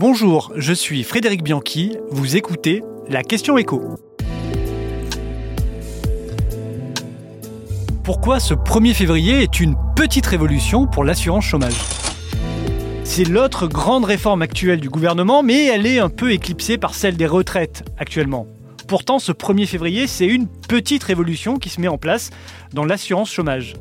Bonjour, je suis Frédéric Bianchi, vous écoutez la question écho. Pourquoi ce 1er février est une petite révolution pour l'assurance chômage? C'est l'autre grande réforme actuelle du gouvernement, mais elle est un peu éclipsée par celle des retraites actuellement. Pourtant, ce 1er février, c'est une petite révolution qui se met en place dans l'assurance chômage.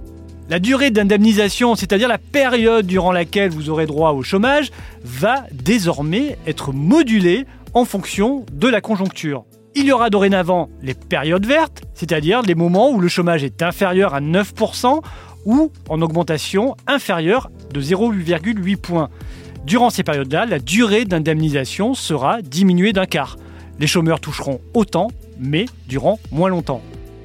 La durée d'indemnisation, c'est-à-dire la période durant laquelle vous aurez droit au chômage, va désormais être modulée en fonction de la conjoncture. Il y aura dorénavant les périodes vertes, c'est-à-dire les moments où le chômage est inférieur à 9% ou en augmentation inférieure de 0,8 points. Durant ces périodes-là, la durée d'indemnisation sera diminuée d'un quart. Les chômeurs toucheront autant, mais durant moins longtemps.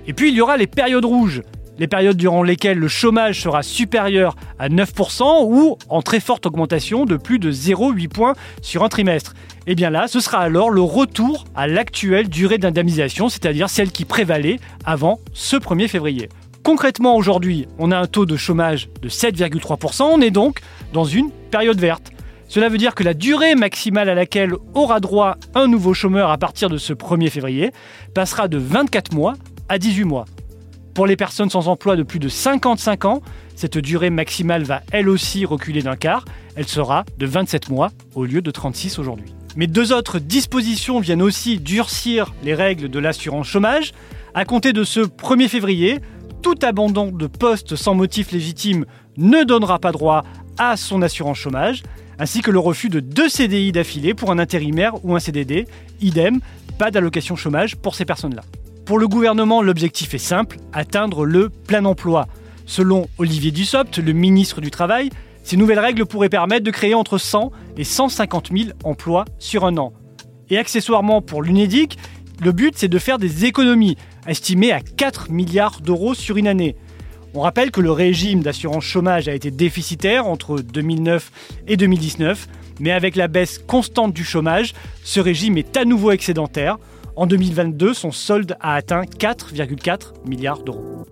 Et puis il y aura les périodes rouges, les périodes durant lesquelles le chômage sera supérieur à 9% ou en très forte augmentation de plus de 0,8 points sur un trimestre. Et eh bien là, ce sera alors le retour à l'actuelle durée d'indemnisation, c'est-à-dire celle qui prévalait avant ce 1er février. Concrètement, aujourd'hui, on a un taux de chômage de 7,3%, on est donc dans une période verte. Cela veut dire que la durée maximale à laquelle aura droit un nouveau chômeur à partir de ce 1er février passera de 24 mois à 18 mois. Pour les personnes sans emploi de plus de 55 ans, cette durée maximale va elle aussi reculer d'un quart. Elle sera de 27 mois au lieu de 36 aujourd'hui. Mais deux autres dispositions viennent aussi durcir les règles de l'assurance chômage. À compter de ce 1er février, tout abandon de poste sans motif légitime ne donnera pas droit à son assurance chômage, ainsi que le refus de deux CDI d'affilée pour un intérimaire ou un CDD. Idem, pas d'allocation chômage pour ces personnes-là. Pour le gouvernement, l'objectif est simple, atteindre le plein emploi. Selon Olivier Dussopt, le ministre du Travail, ces nouvelles règles pourraient permettre de créer entre 100 et 150 000 emplois sur un an. Et accessoirement pour l'UNEDIC, le but c'est de faire des économies, estimées à 4 milliards d'euros sur une année. On rappelle que le régime d'assurance chômage a été déficitaire entre 2009 et 2019, mais avec la baisse constante du chômage, ce régime est à nouveau excédentaire. En 2022, son solde a atteint 4,4 milliards d'euros.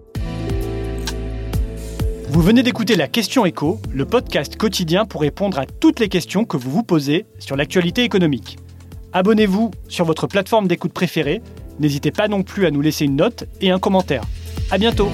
Vous venez d'écouter la Question Écho, le podcast quotidien pour répondre à toutes les questions que vous vous posez sur l'actualité économique. Abonnez-vous sur votre plateforme d'écoute préférée. N'hésitez pas non plus à nous laisser une note et un commentaire. À bientôt!